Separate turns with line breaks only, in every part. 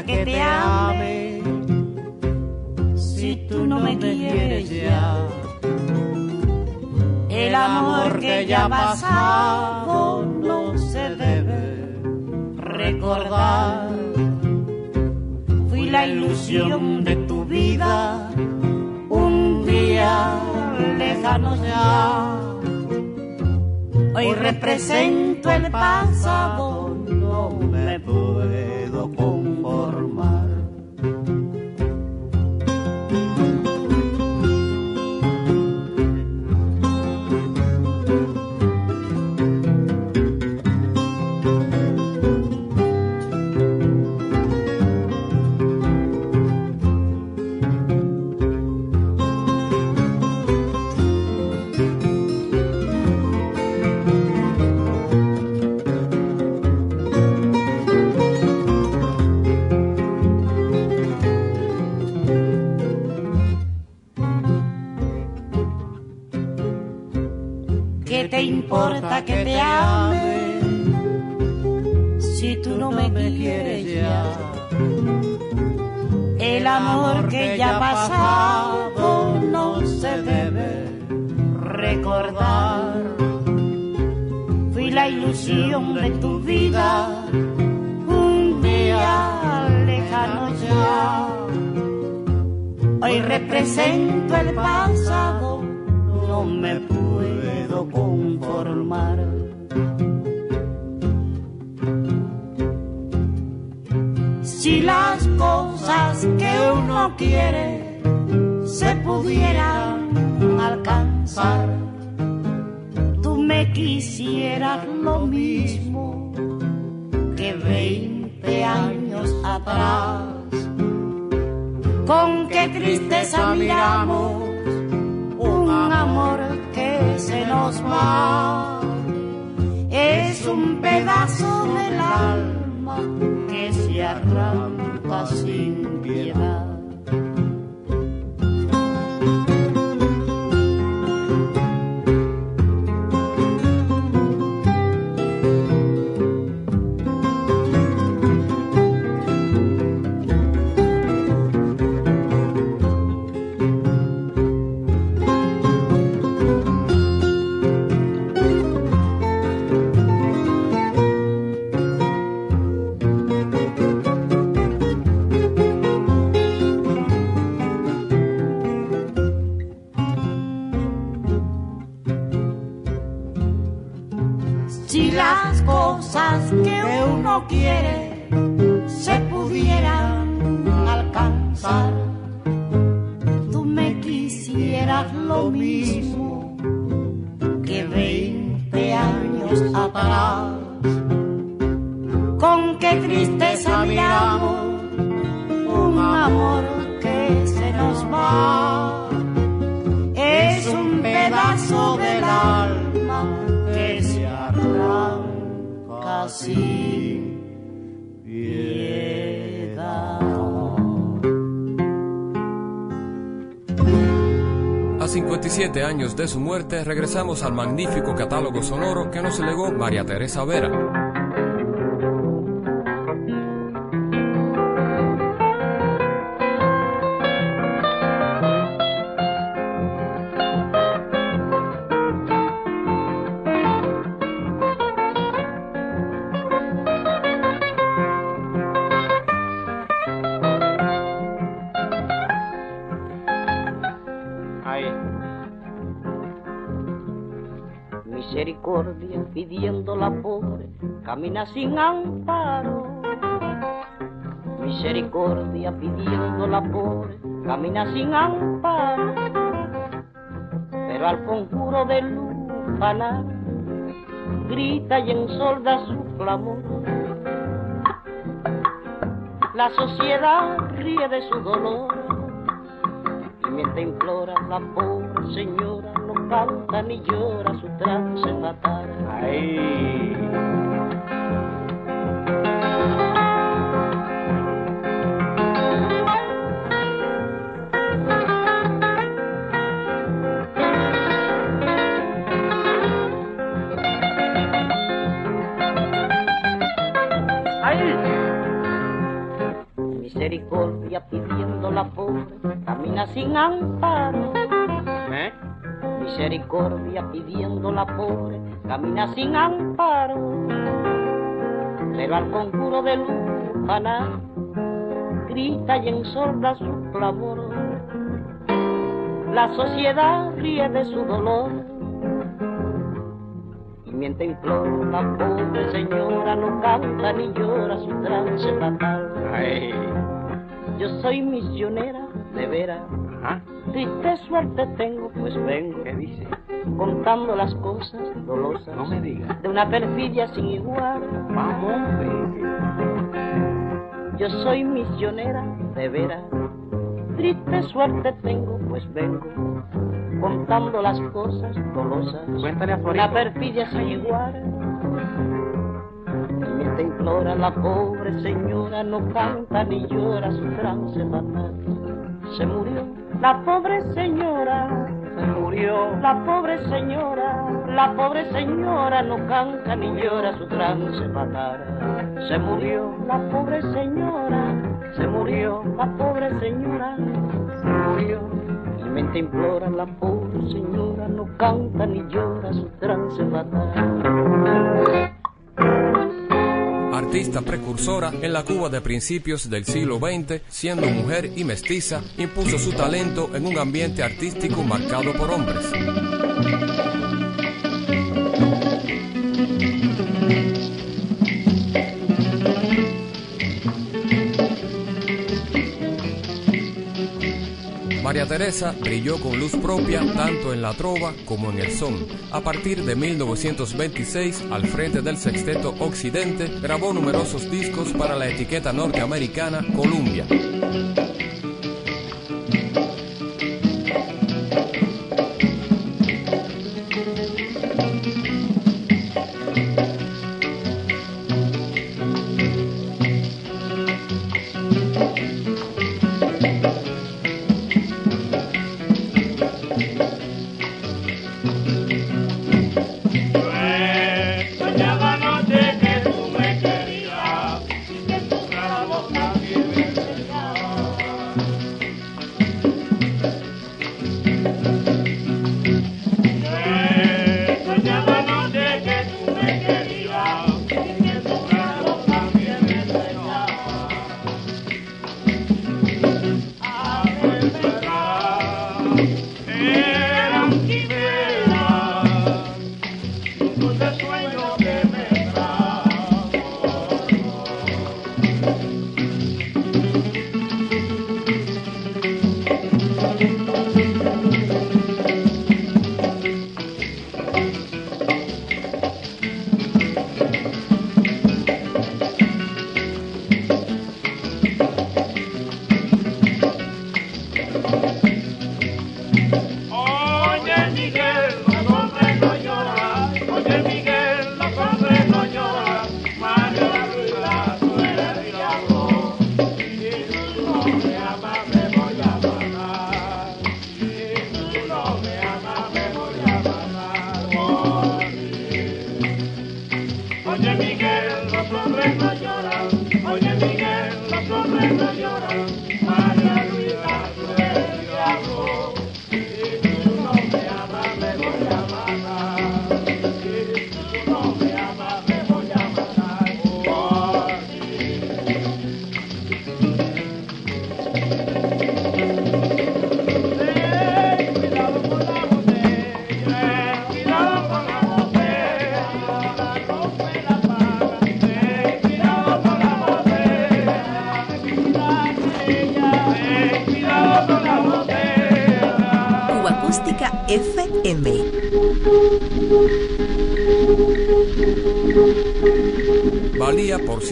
Que te ame. si tú no me quieres ya? El amor que ya pasado no se debe recordar. Fui la ilusión de tu vida. un día lejano ya. Hoy represento el pasado, ¿Qué te importa que te ame si tú no me quieres ya? El amor que ya pasado no se debe recordar. Fui la ilusión de tu vida un día lejano ya. Hoy represento el pasado, no me Si las cosas que uno quiere se pudieran alcanzar, tú me quisieras lo mismo que veinte años atrás. Con qué tristeza miramos un amor Es un pedazo del alma que se arranca sin piedad. Uno quiere se pudieran alcanzar, tú me quisieras lo mismo que veinte años atrás. Con qué tristeza miramos un amor que se nos va. Es un pedazo del alma sin piedad.
A 57 años de su muerte, regresamos al magnífico catálogo sonoro que nos legó María Teresa Vera.
Pidiendo la pobre
camina sin amparo. Misericordia pidiendo la pobre, camina sin amparo. Pero al conjuro del lupanar, grita y ensolda su clamor. La sociedad ríe de su dolor y mientras implora la pobre señora no canta ni llora su trance fatal. Misericordia pidiendo la pobre, camina sin amparo.
¿Eh?
Misericordia pidiendo la pobre, camina sin amparo. Pero al conjuro del lupanar, grita y ensorda su clamor. La sociedad ríe de su dolor. Y mientras implora la pobre señora, no canta ni llora su trance fatal.
Ay.
Yo soy misionera, de veras. Triste suerte tengo, pues vengo
¿Qué dice?
Contando las cosas dolosas
No me diga.
de una perfidia sin igual.
Vamos, hombre.
Yo soy misionera, de veras. Triste suerte tengo, pues vengo contando las cosas dolosas
Cuéntale a
de
Florito.
una perfidia sin igual. Y mientras implora la pobre señora, no canta ni llora su trance fatal. Se murió la pobre señora,
Se murió.
la pobre señora, la pobre señora no canta ni llora su trance fatal. Se murió la pobre señora, se murió la pobre señora, se murió. Y mientras implora la pobre señora no canta ni llora su trance fatal.
Artista precursora en la Cuba de principios del siglo XX, siendo mujer y mestiza, impuso su talento en un ambiente artístico marcado por hombres. María Teresa brilló con luz propia tanto en la trova como en el son. A partir de 1926, al frente del sexteto Occidente, grabó numerosos discos para la etiqueta norteamericana Columbia.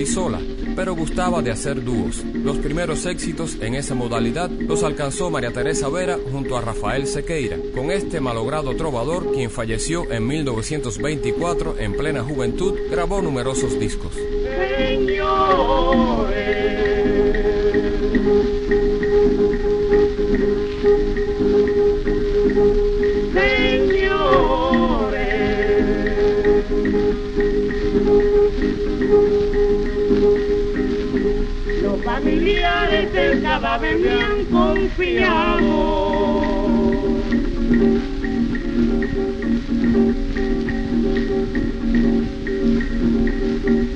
Sola, pero gustaba de hacer dúos. Los primeros éxitos en esa modalidad los alcanzó María Teresa Vera junto a Rafael Sequeira, con este malogrado trovador, quien falleció en 1924 en plena juventud, grabó numerosos discos.
Del cadáver me han confiado.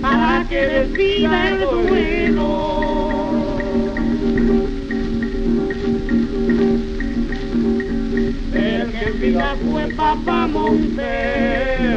Para que despida el duelo. El que en vida fue Papa Montero.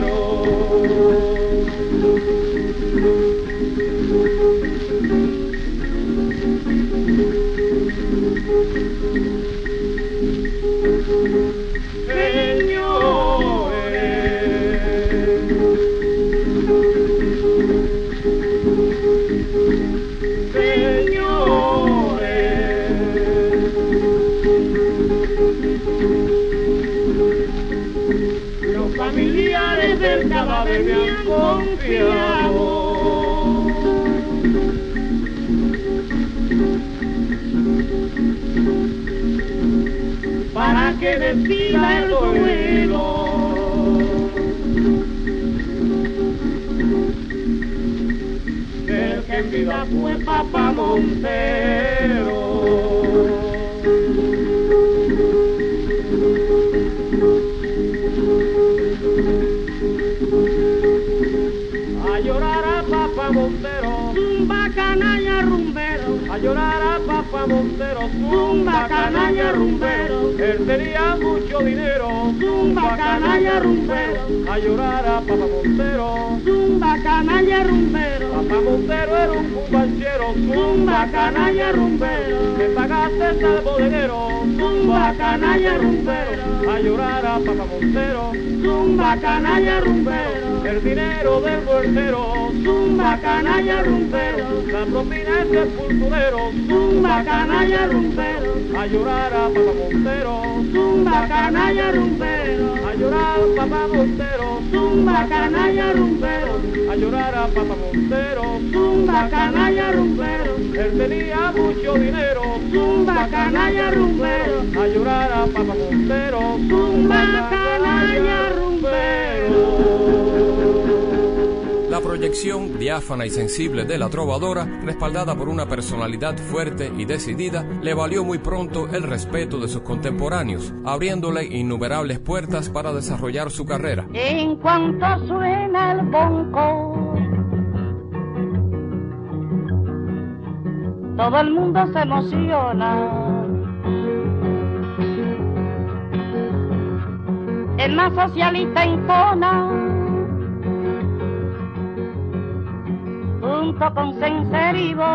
Zumba canalla rumbero. La
proyección diáfana y sensible de la trovadora, respaldada por una personalidad fuerte y decidida, le valió muy pronto el respeto de sus contemporáneos, abriéndole innumerables puertas para desarrollar su carrera.
En cuanto suena el bonco, todo el mundo se emociona. El más socialista impona, junto con Senserivo,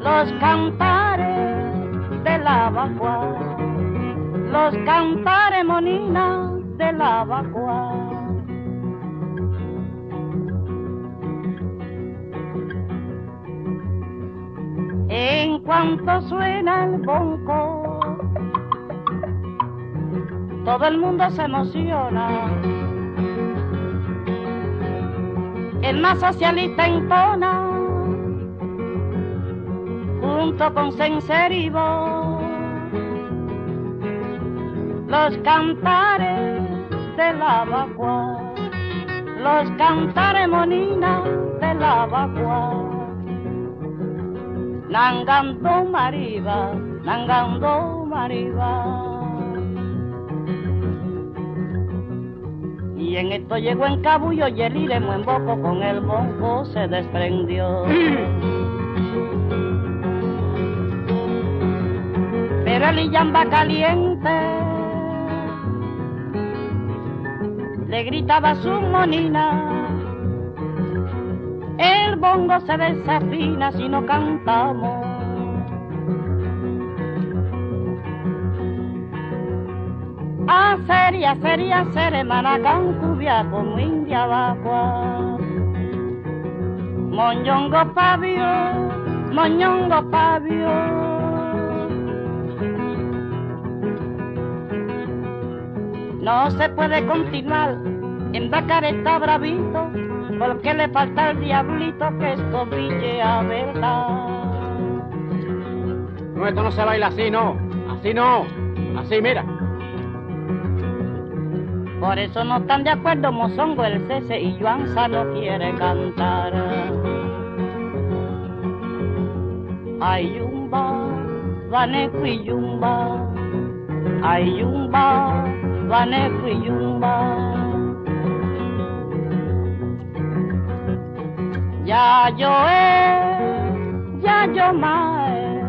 los cantares de la vacua los cantares monina de la vacua. En cuanto suena el bonco, todo el mundo se emociona. El más socialista entona, junto con Senserivo los cantares de la vacua, los cantares monina de la vacua. Nangando mariba, nangando mariba. Y en esto llegó en cabullo y el iremo en boco con el bonco se desprendió. Pero el illamba caliente le gritaba su monina. El bongo se desafina si no cantamos.
Sería, sería, sería ser hermana cancubia como india vacua. Moñongo pavio, moñongo pavio. No se puede continuar en Bacareta bravito, porque le falta el diablito que esto brille a verdad.
No, esto no se baila así, no. Así no. Así, mira.
Por eso no están de acuerdo Mozongo, el Cese y Juanza no quiere cantar. Ay, yumba, vaneco y yumba. Ay, yumba, vaneco y yumba. Ya yo he, ya yo mae.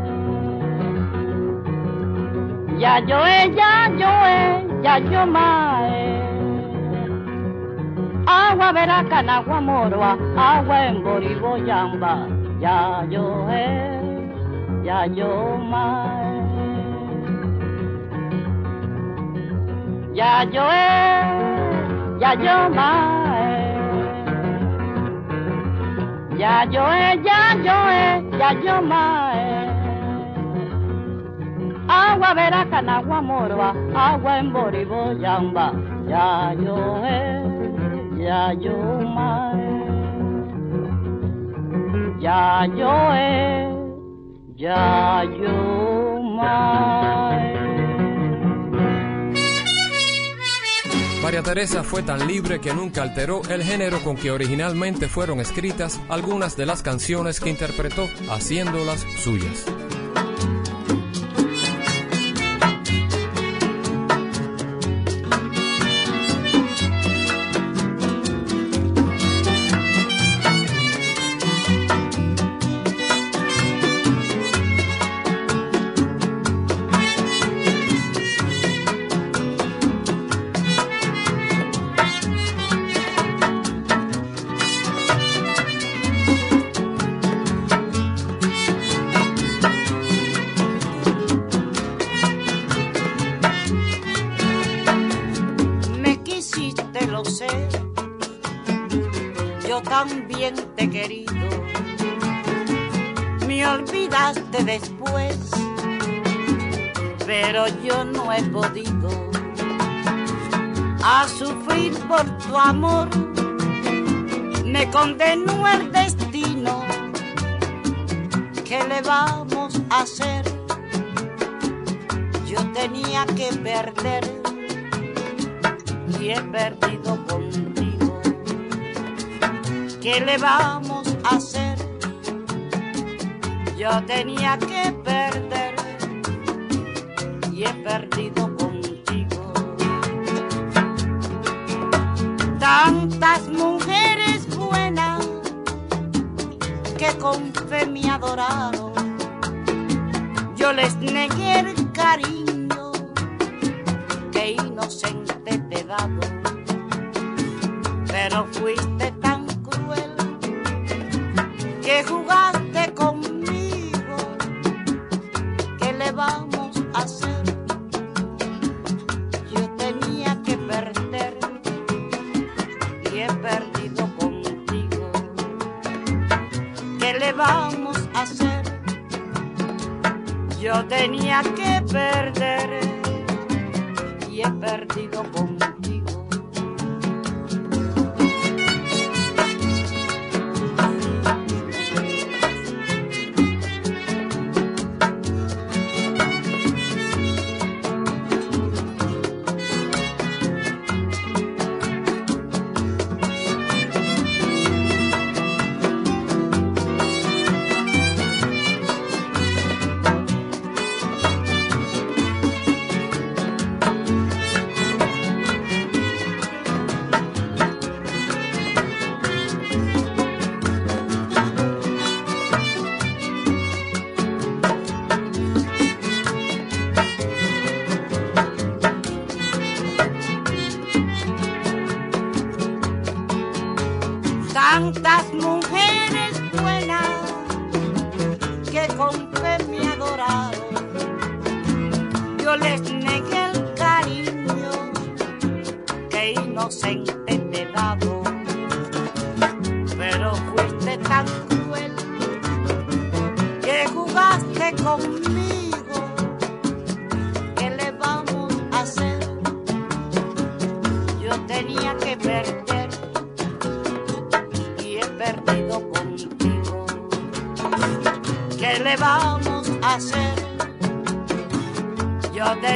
Ya yo he, ya yo he, ya yo mae. Agua veracana, agua moroa, agua en boriboyamba. Ya yo he, ya yo mae. Ya yo he, ya yo mae. Ya yo he, ya yo he, ya yo mae. Agua veracana, agua moroa, agua en boriboyamba. Ya yo he, ya yo. Ya yo ya yo.
María Teresa fue tan libre que nunca alteró el género con que originalmente fueron escritas algunas de las canciones que interpretó, haciéndolas suyas.
Que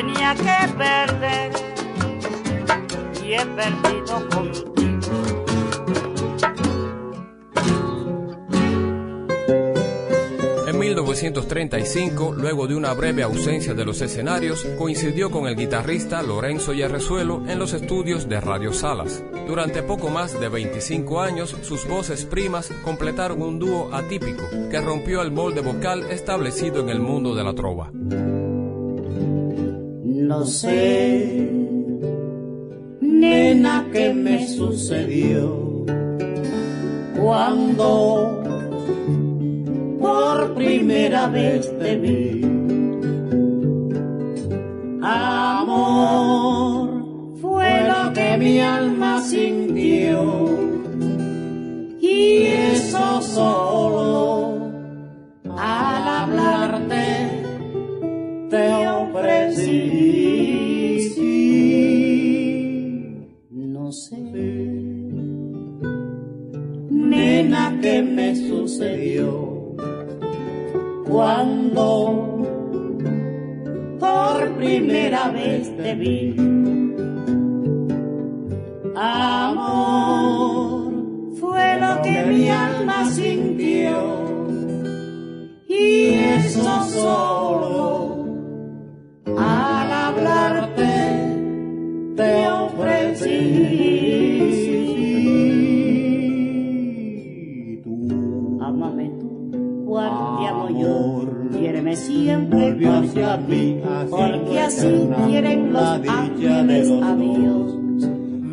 y.
En 1935, luego de una breve ausencia de los escenarios, coincidió con el guitarrista Lorenzo Yarrezuelo en los estudios de Radio Salas. Durante poco más de 25 años, sus voces primas completaron un dúo atípico que rompió el molde vocal establecido en el mundo de la trova.
No sé, nena, qué me sucedió cuando por primera vez te vi. Amor, fue lo que mi alma sintió. Y eso solo al hablarte qué me sucedió cuando por primera vez te vi. Amor, fue lo que mi alma sintió y eso solo al hablarte te ofrecí. Yo, quiéreme siempre
Volvió hacia mí,
porque así quieren los
la
ángeles a Dios.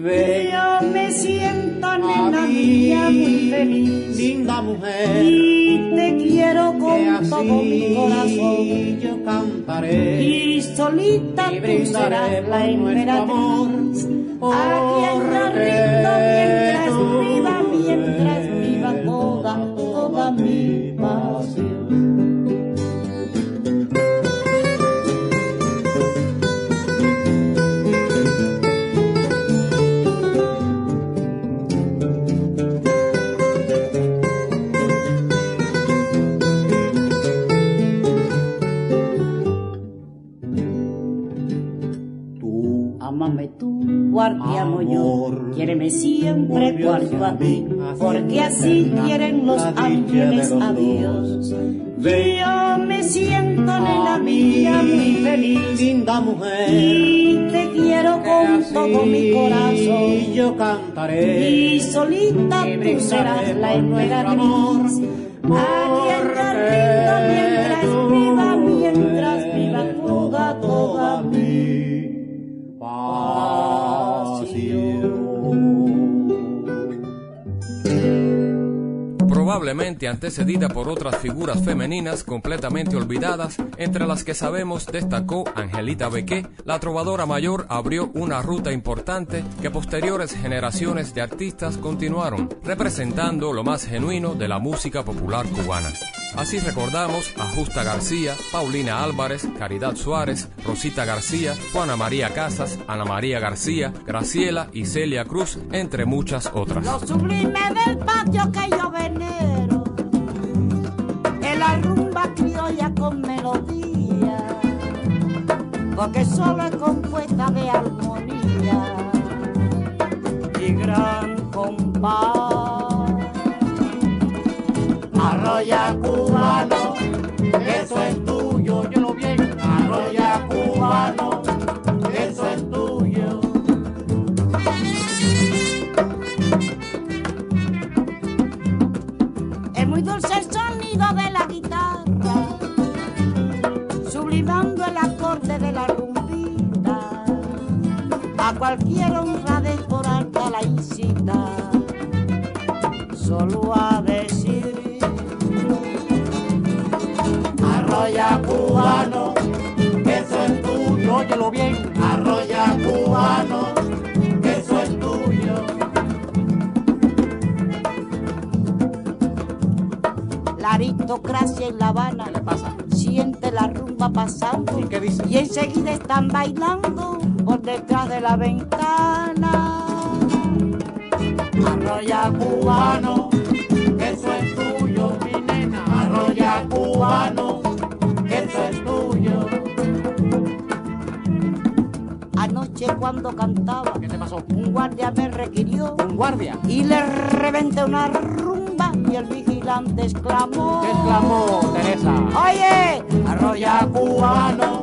Ven
Yo me siento nena
mí,
mía muy feliz
linda mujer,
y te quiero con todo mi corazón.
yo cantaré.
Y solita
y
tú serás la emperatriz. A quien yo rindo mientras viva, mientras viva toda, toda mi
Tú
Ámame tú, cual te amo yo, quiéreme siempre tú a mí, porque así quieren los
la
ángeles a. Dios. Yo me siento nena
a
mía muy feliz
linda mujer,
y te quiero con todo mi corazón.
yo cantaré.
Y solita
y
tú serás la emperatriz. A quien yo rindo mientras viva, mientras viva toda, toda mi.
Probablemente antecedida por otras figuras femeninas completamente olvidadas, entre las que sabemos destacó Angelita Bequé, la trovadora mayor abrió una ruta importante que posteriores generaciones de artistas continuaron, representando lo más genuino de la música popular cubana. Así recordamos a Justa García, Paulina Álvarez, Caridad Suárez, Rosita García, Juana María Casas, Ana María García, Graciela y Celia Cruz, entre muchas otras.
Lo sublime del patio que yo venero criolla con melodía, porque solo es compuesta de armonía y gran. Arroya cubano, eso es tuyo, yo lo bien. Arroya cubano, eso es tuyo. Es muy dulce el sonido de la guitarra, sublimando el acorde de la rumbita. A cualquier honradez por alta la incita, solo a Arroya cubano, eso es tuyo. La aristocracia en La Habana. Siente la rumba pasando.
¿Y
enseguida están bailando por detrás de la ventana. Arroya cubano, eso es tuyo, mi nena. Arroya cubano. Cuando cantaba,
¿Qué te pasó?
un guardia me requirió
¿Un guardia?
y le reventé una rumba y el vigilante exclamó.
¿Qué exclamó Teresa?
Oye, arroya cubano,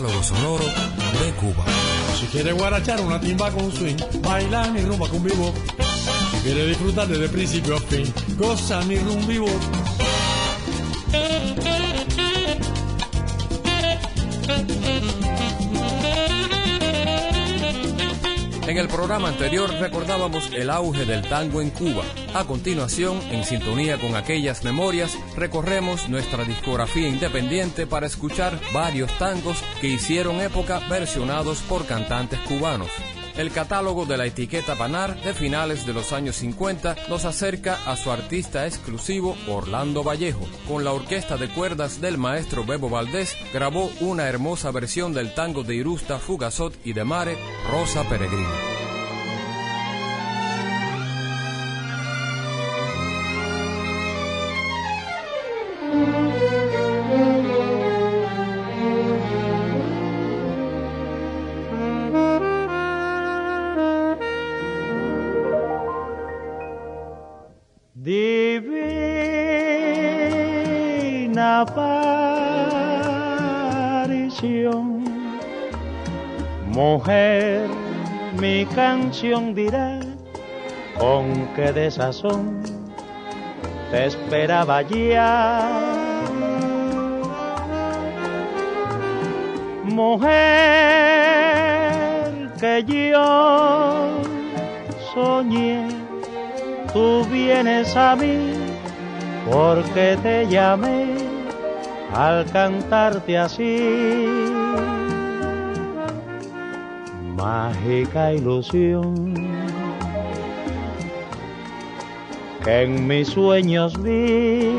catálogo sonoro de Cuba.
Si quiere guarachar una timba con swing, baila mi rumba con vivo. Si quiere disfrutar desde principio a fin, goza mi rumba vivo.
En el programa anterior recordábamos el auge del tango en Cuba. A continuación, en sintonía con aquellas memorias, recorremos nuestra discografía independiente para escuchar varios tangos que hicieron época versionados por cantantes cubanos. El catálogo de la etiqueta Panar de finales de los años 50 nos acerca a su artista exclusivo Orlando Vallejo. Con la orquesta de cuerdas del maestro Bebo Valdés grabó una hermosa versión del tango de Irusta, Fugazot y de Mare, Rosa Peregrina.
Dirá con qué desazón te esperaba ya. Mujer que yo soñé, tú vienes a mí porque te llamé al cantarte así. Mágica ilusión. Que en mis sueños vi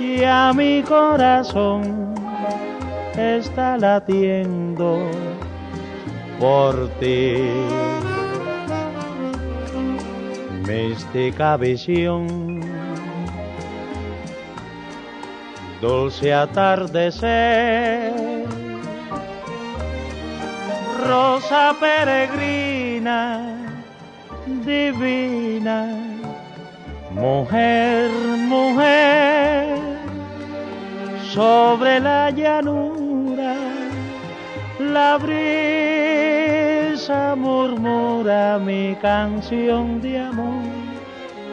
y a mi corazón está latiendo por ti. Mística visión, dulce atardecer, rosa peregrina, divina, mujer, mujer, sobre la llanura, la brisa murmura mi canción de amor.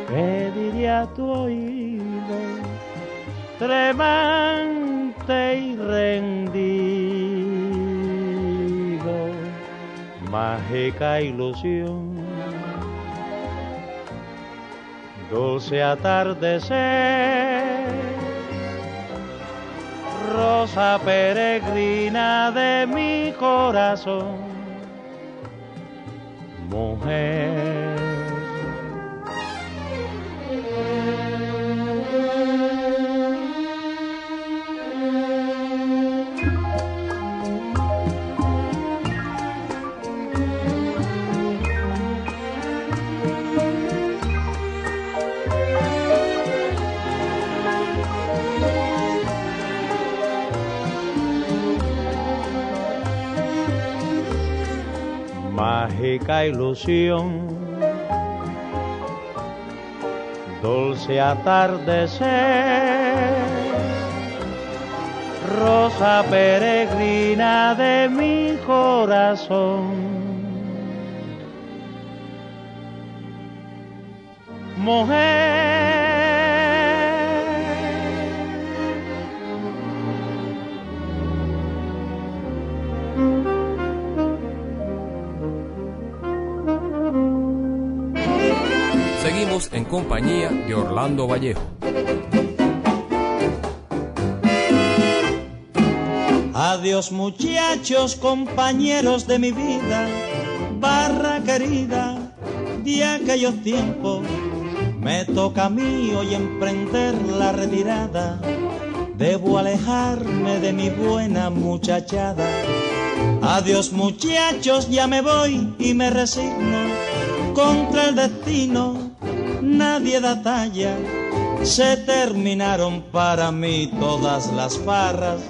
Pediré a tu oído, tremante y rendido, mágica ilusión. Dulce atardecer, rosa peregrina de mi corazón, mujer. Mágica ilusión, dulce atardecer, rosa peregrina de mi corazón. Mujer,
En compañía de Orlando Vallejo.
Adiós muchachos, compañeros de mi vida, barra querida de aquellos tiempos. Me toca a mí hoy emprender la retirada. Debo alejarme de mi buena muchachada. Adiós muchachos, ya me voy y me resigno contra el destino. Nadie da talla. Se terminaron para mí todas las farras.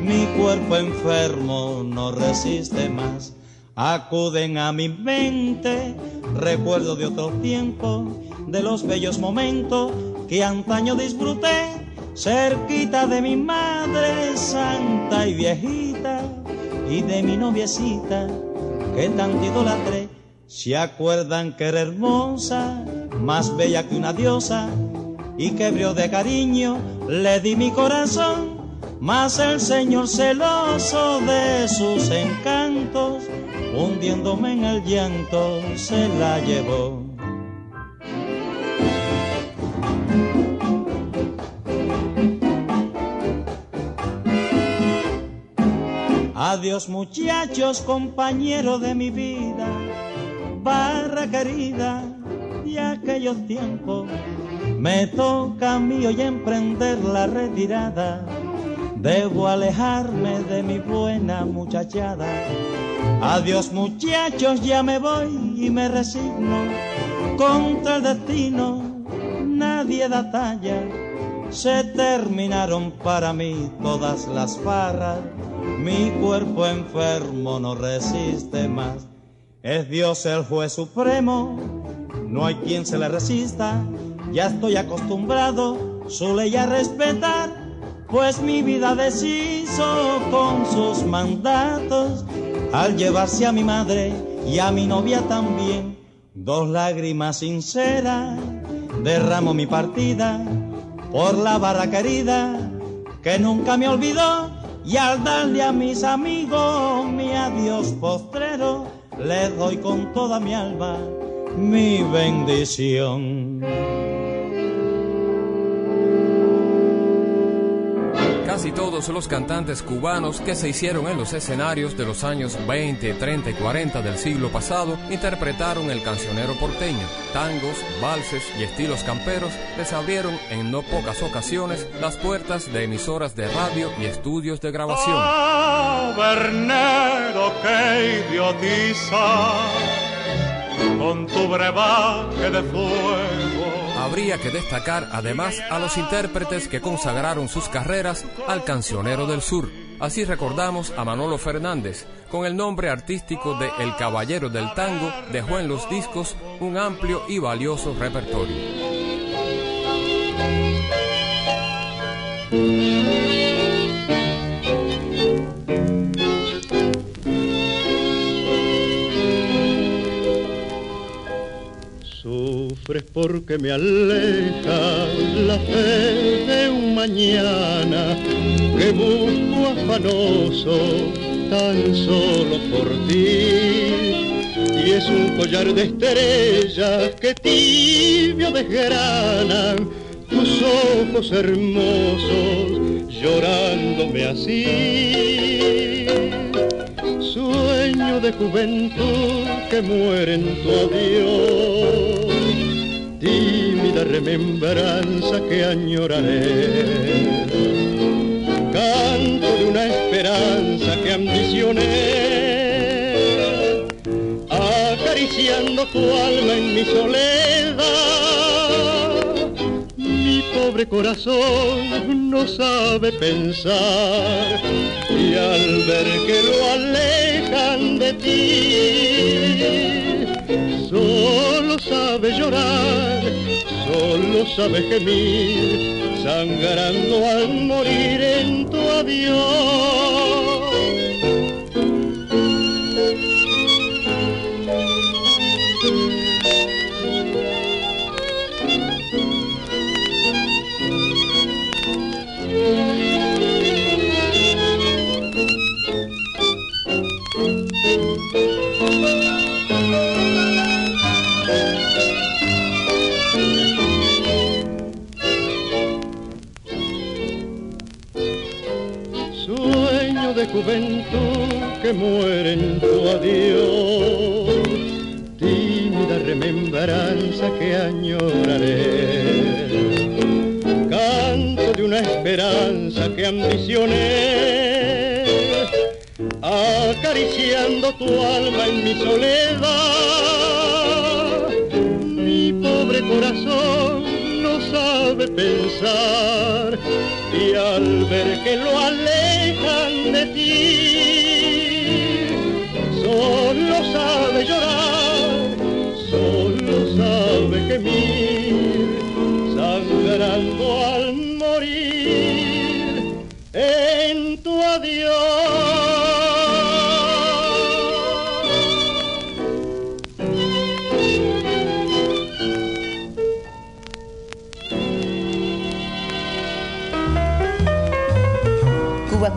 Mi cuerpo enfermo no resiste más. Acuden a mi mente recuerdo de otro tiempo, de los bellos momentos que antaño disfruté, cerquita de mi madre santa y viejita y de mi noviecita que tanto idolatré. Se acuerdan que era hermosa, más bella que una diosa, y que de cariño le di mi corazón, mas el Señor celoso de sus encantos, hundiéndome en el llanto, se la llevó. Adiós muchachos, compañeros de mi vida, barra querida aquellos tiempos. Me toca a mí hoy emprender la retirada. Debo alejarme de mi buena muchachada. Adiós muchachos, ya me voy y me resigno. Contra el destino nadie da talla. Se terminaron para mí todas las farras. Mi cuerpo enfermo no resiste más. Es Dios el juez supremo, no hay quien se le resista. Ya estoy acostumbrado su ley a respetar, pues mi vida deshizo con sus mandatos al llevarse a mi madre y a mi novia también. Dos lágrimas sinceras derramo mi partida por la barra querida que nunca me olvidó y al darle a mis amigos mi adiós postrero les doy con toda mi alma mi bendición.
Casi todos los cantantes cubanos que se hicieron en los escenarios de los años 20, 30 y 40 del siglo pasado interpretaron el cancionero porteño. Tangos, valses y estilos camperos les abrieron en no pocas ocasiones las puertas de emisoras de radio y estudios de grabación.
Tabernero que idiotiza con tu brebaje de fuego.
Habría que destacar además a los intérpretes que consagraron sus carreras al cancionero del sur. Así recordamos a Manolo Fernández, con el nombre artístico de El Caballero del Tango, dejó en los discos un amplio y valioso repertorio.
Sufres porque me aleja la fe de un mañana que busco afanoso tan solo por ti. Y es un collar de estrellas que tibio desgranan tus ojos hermosos llorándome así. Sueño de juventud que muere en tu adiós, tímida remembranza que añoraré. Canto de una esperanza que ambicioné, acariciando tu alma en mi soledad pobre corazón no sabe pensar y al ver que lo alejan de ti, solo sabe llorar, solo sabe gemir, sangrando al morir en tu adiós. Juventud que muere en tu adiós, tímida remembranza que añoraré, canto de una esperanza que ambicioné, acariciando tu alma en mi soledad, mi pobre corazón pensar y al ver que lo alejan de ti, solo sabe llorar, solo sabe gemir, sangrando al morir en tu adiós.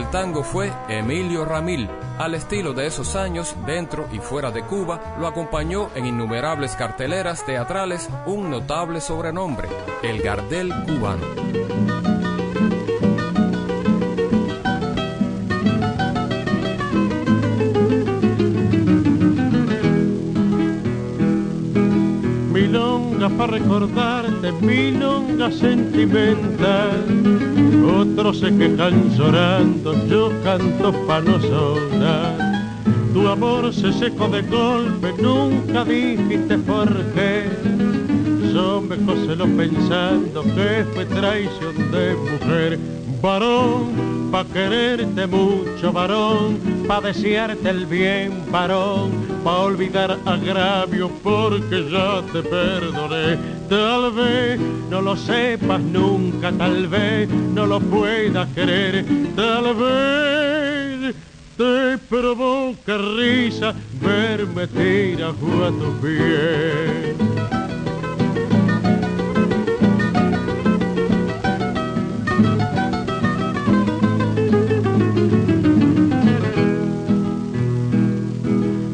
Del tango fue Emilio Ramil. Al estilo de esos años, dentro y fuera de Cuba, lo acompañó en innumerables carteleras teatrales un notable sobrenombre, el Gardel cubano.
Recordarte, milonga sentimental otros se quejan llorando, yo canto pa' no sonar. Tu amor se secó de golpe, nunca dijiste por qué. Yo me lo pensando que fue traición de mujer. Varón, pa' quererte mucho, varón, pa' desearte el bien, varón, pa' olvidar agravio porque ya te perdoné Tal vez no lo sepas nunca, tal vez no lo puedas querer, tal vez te provoca risa verme tirar a tu pies.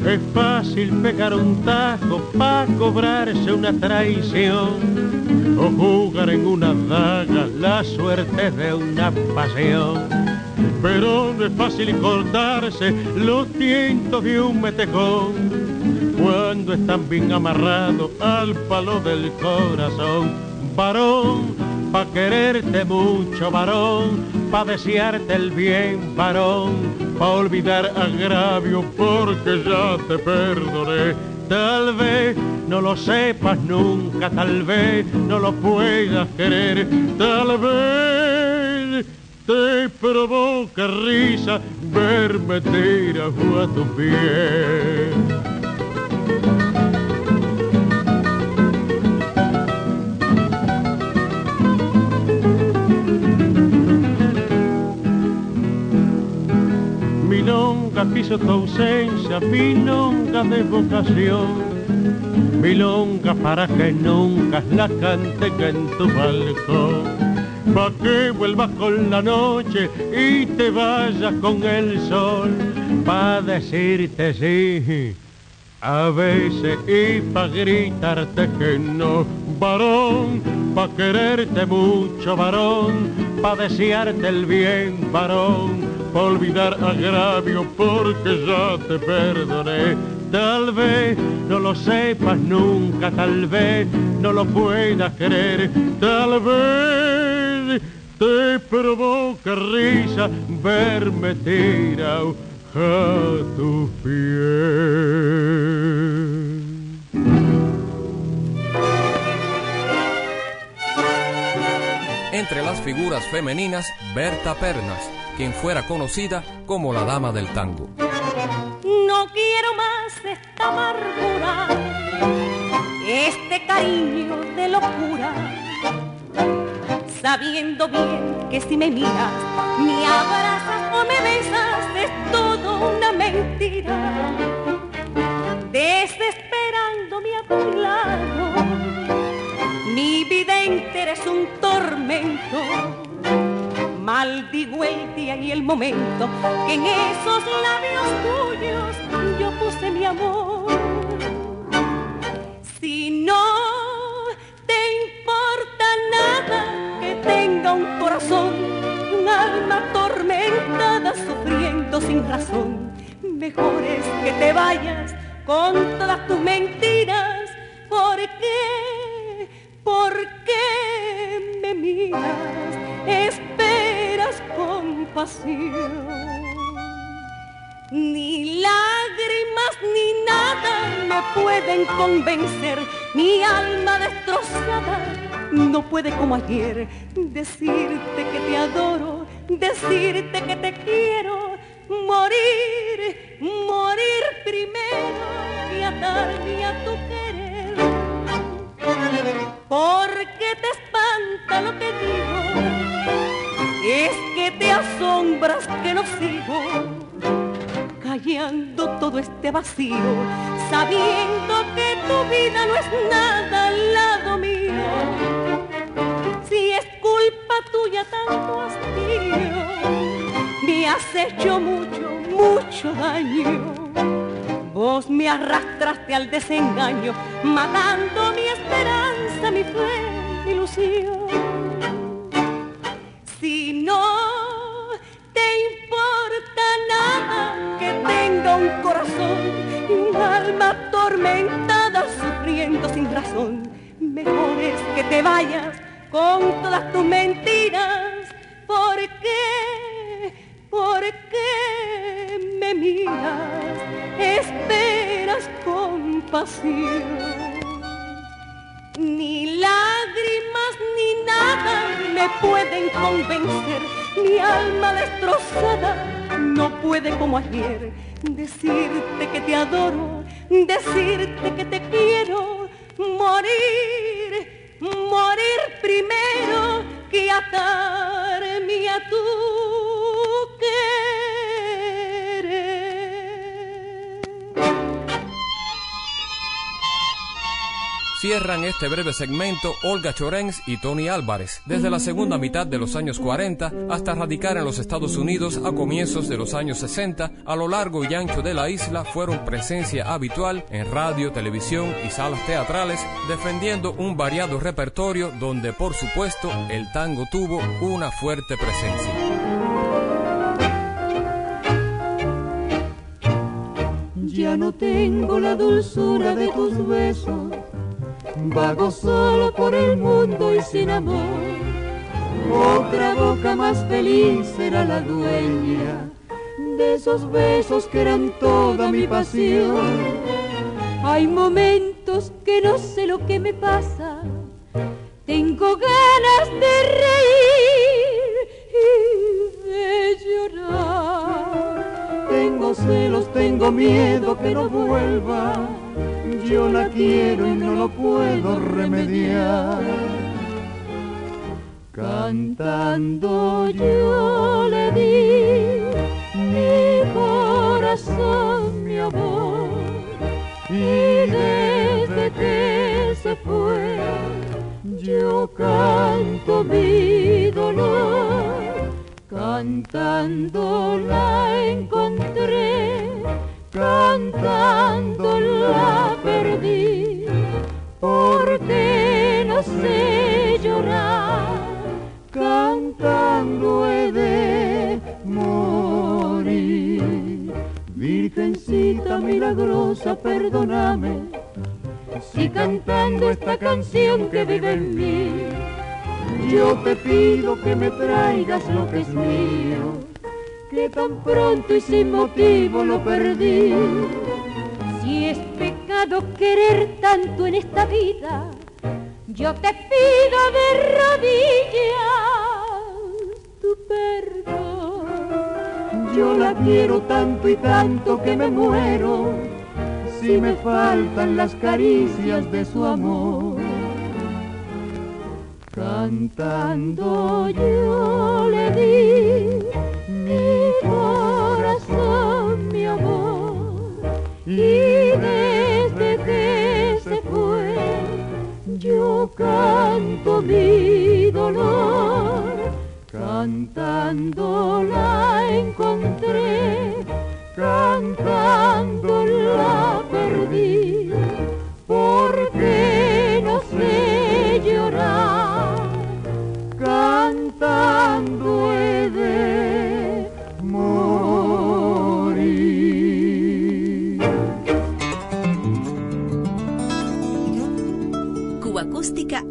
Es fácil pegar un tajo para cobrarse una traición o jugar en una daga la suerte de una pasión. Pero no es fácil cortarse los tientos de un metejón cuando están bien amarrados al palo del corazón. Varón, pa' quererte mucho, varón, pa' desearte el bien, varón, pa' olvidar agravio porque ya te perdoné. Tal vez no lo sepas nunca, tal vez no lo puedas querer, tal vez te provoca risa verme tirado a tu pie. Quiso tu ausencia, milonga de vocación. Milonga para que nunca la cante en tu balcón. Pa' que vuelvas con la noche y te vayas con el sol, pa' decirte sí, a veces y pa' gritarte que no, varón, pa' quererte mucho, varón, pa' desearte el bien, varón, pa' olvidar agravio porque ya te perdoné. Tal vez no lo sepas nunca, tal vez no lo puedas creer, tal vez te provoca risa verme tirado a tu piel.
Entre las figuras femeninas, Berta Pernas, quien fuera conocida como la dama del tango.
No quiero más esta amargura, este cariño de locura sabiendo bien que si me miras, me abrazas o me besas, es todo una mentira. Desesperándome a tu lado, mi vida entera es un tormento. Maldigo el día y el momento que en esos labios tuyos yo puse mi amor. Si no te importa nada que tenga un corazón, un alma atormentada sufriendo sin razón, mejor es que te vayas con todas tus mentiras. ¿Por qué? ¿Por qué me miras? Esperas compasión. Ni lágrimas ni nada me pueden convencer, mi alma destrozada no puede como ayer decirte que te adoro, decirte que te quiero, morir, que no sigo callando todo este vacío, sabiendo que tu vida no es nada al lado mío. Si es culpa tuya tanto hastío, me has hecho mucho, mucho daño. Vos me arrastraste al desengaño, matando mi esperanza, mi fe, mi ilusión. Atormentada sufriendo sin razón, mejor es que te vayas con todas tus mentiras. ¿Por qué? ¿Por qué me miras? Esperas compasión. Ni lágrimas ni nada me pueden convencer, mi alma destrozada no puede como ayer decirte que te adoro, decirte que te quiero, morir, morir primero que atarme a tu
Cierran este breve segmento Olga Chorens y Tony Álvarez, desde la segunda mitad de los años 40 hasta radicar en los Estados Unidos a comienzos de los años 60, a lo largo y ancho de la isla fueron presencia habitual en radio, televisión y salas teatrales, defendiendo un variado repertorio donde por supuesto el tango tuvo una fuerte presencia.
ya no tengo la dulzura de tus besos, vago solo por el mundo y sin amor. Otra boca más feliz será la dueña de esos besos que eran toda mi pasión. Hay momentos que no sé lo que me pasa, tengo ganas de reír y de llorar. Tengo celos, tengo miedo que no vuelva, yo la quiero y no lo puedo remediar. Cantando yo le di mi corazón, mi amor, y desde que se fue, yo canto mi dolor, cantando la encontré, cantando la perdí, porque no sé llorar, cantando he de morir. Virgencita milagrosa, perdóname. Si cantando esta canción que vive en mí, yo te pido que me traigas lo que es mío, que tan pronto y sin motivo lo perdí. Si es pecado querer tanto en esta vida, yo te pido de rodillas tu perdón. Yo la quiero tanto y tanto que me muero si me faltan las caricias de su amor. Cantando yo le di mi corazón, mi amor, y desde que se fue, yo canto mi dolor, cantando la encontré cantando la perdí, porque no sé llorar, cantando he de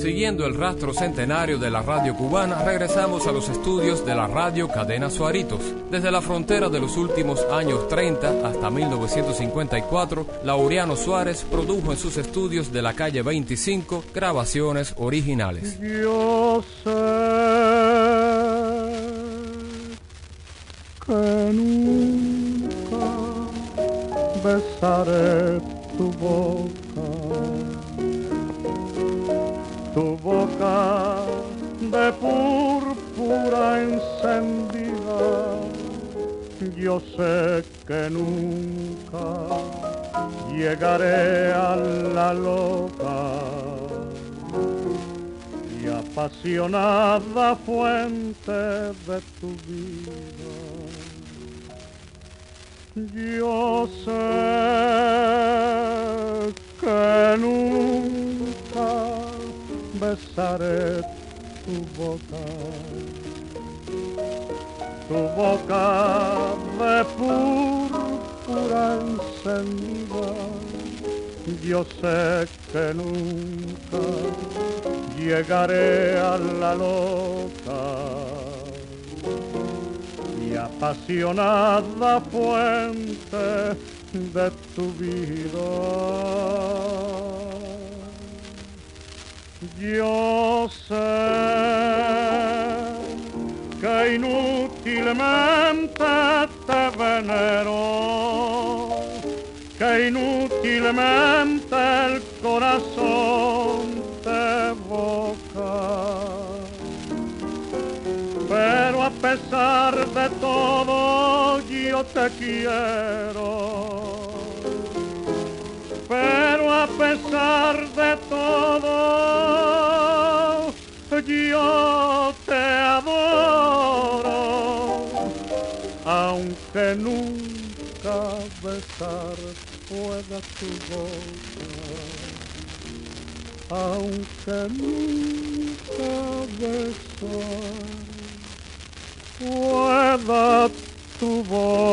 Siguiendo el rastro centenario de la radio cubana, regresamos a los estudios de la radio Cadena Suaritos. Desde la frontera de los últimos años 30 hasta 1954, Laureano Suárez produjo en sus estudios de la calle 25 grabaciones originales.
Yo sé que nunca besaré tu boca, tu boca de púrpura encendida. Yo sé que nunca llegaré a la loca y apasionada fuente de tu vida. Yo sé que nunca besaré tu boca, tu boca de púrpura encendida. Yo sé que nunca llegaré a la loca y apasionada fuente de tu vida. Yo sé que inútilmente te venero, que inútilmente el corazón te evoca pero a pesar de todo yo te quiero. Pero a pesar de todo yo te adoro, aunque nunca besarte
pueda tu boca, aunque nunca besar, pueda tu boca.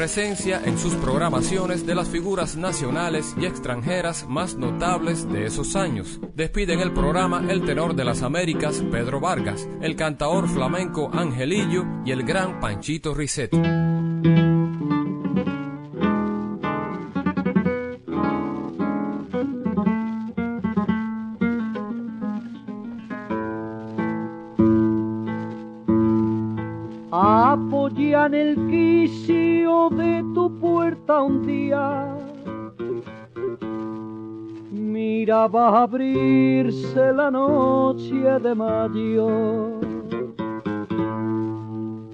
Presencia en sus programaciones de las figuras nacionales y extranjeras más notables de esos años. Despiden el programa el tenor de las Américas, Pedro Vargas, el cantaor flamenco Angelillo y el gran Panchito Risset.
Miraba abrirse la noche de mayo.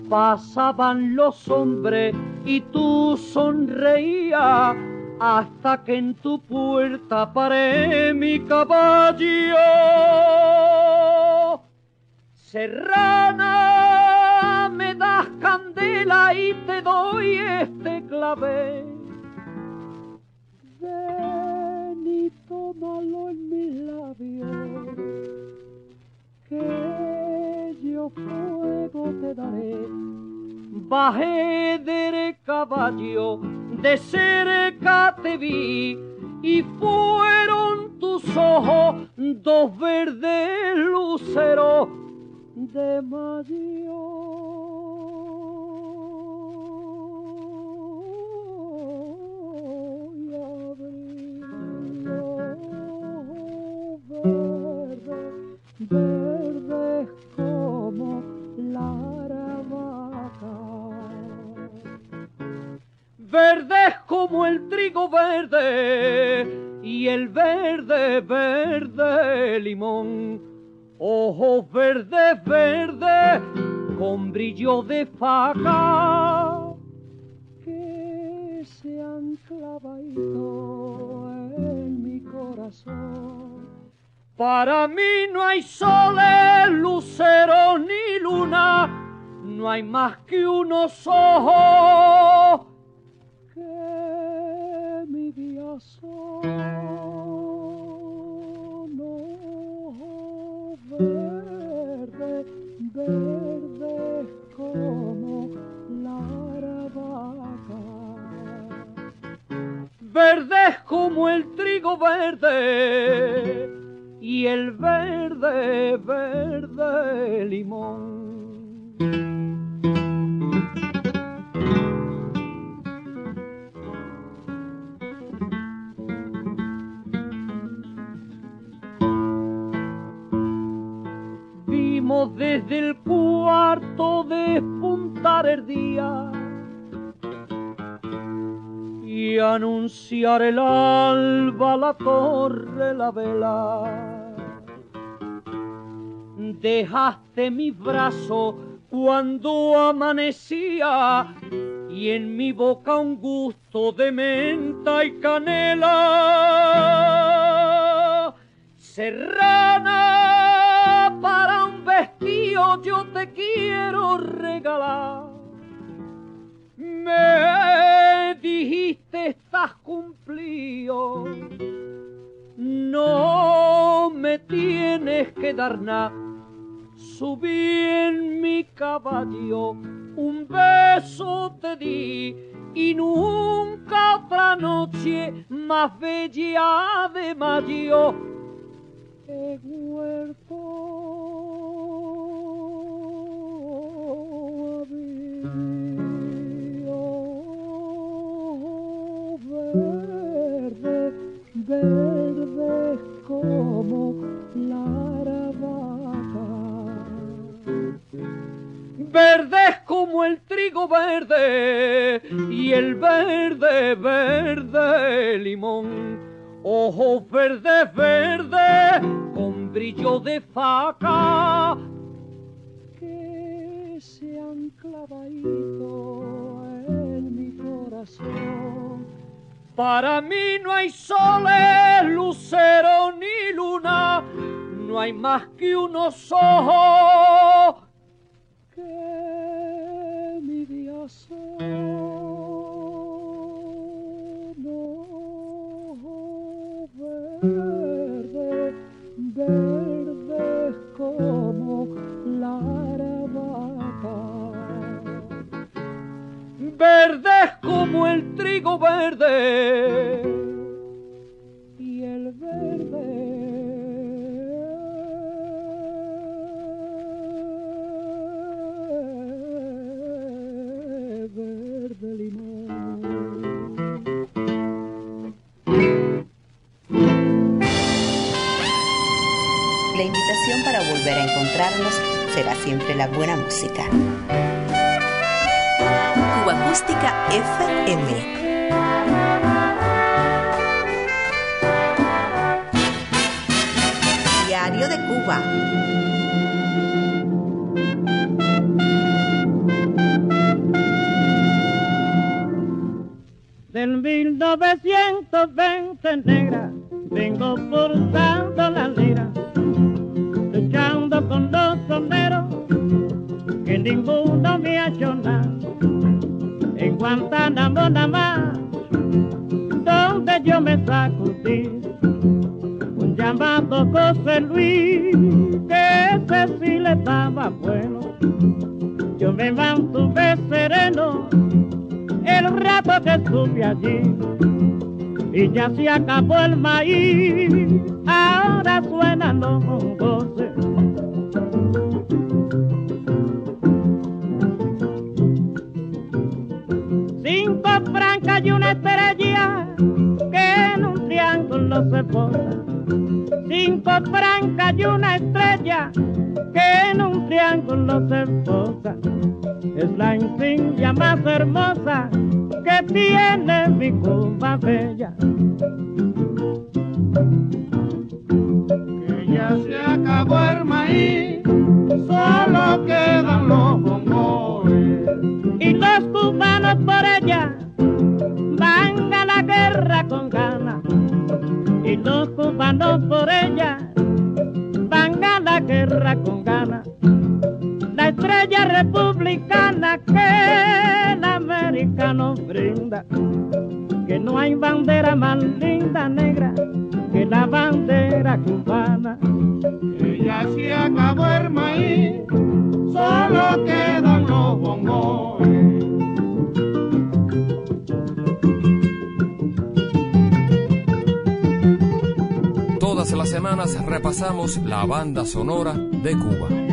Pasaban los hombres y tú sonreías hasta que en tu puerta paré mi caballo. Serrana, me das candela y te doy este clave. Y tómalo en mis labios, que yo fuego te daré. Bajé del caballo, de cerca te vi y fueron tus ojos dos verdes luceros de mayo como el trigo verde y el verde, verde limón ojos verdes, verdes, con brillo de faca, que se han clavado en mi corazón. Para mí no hay soles, lucero ni luna, no hay más que unos ojos Verde como el trigo verde y el verde, verde limón. desde el cuarto despuntar el día anunciar el alba, la torre, la vela. Dejaste mi brazo cuando amanecía y en mi boca un gusto de menta y canela. Serrana para un vestido yo te quiero regalar. Me dijiste estás cumplido, no me tienes que dar nada. Subí en mi caballo, un beso te di y nunca otra noche más bella de mayo. He vuelto Para mí no hay soles, lucero ni luna, no hay más que unos ojos que Verde como el trigo verde y el verde, verde limón.
La invitación para volver a encontrarnos será siempre la buena música.
Acústica FM.
Diario de Cuba.
Del 1920 negra, vengo forzando ya acabó el maíz, ahora suenan los voces. Cinco francas y una estrella que en un triángulo se posa. Cinco francas y una estrella que en un triángulo se posa es la insignia más hermosa la
banda sonora de Cuba.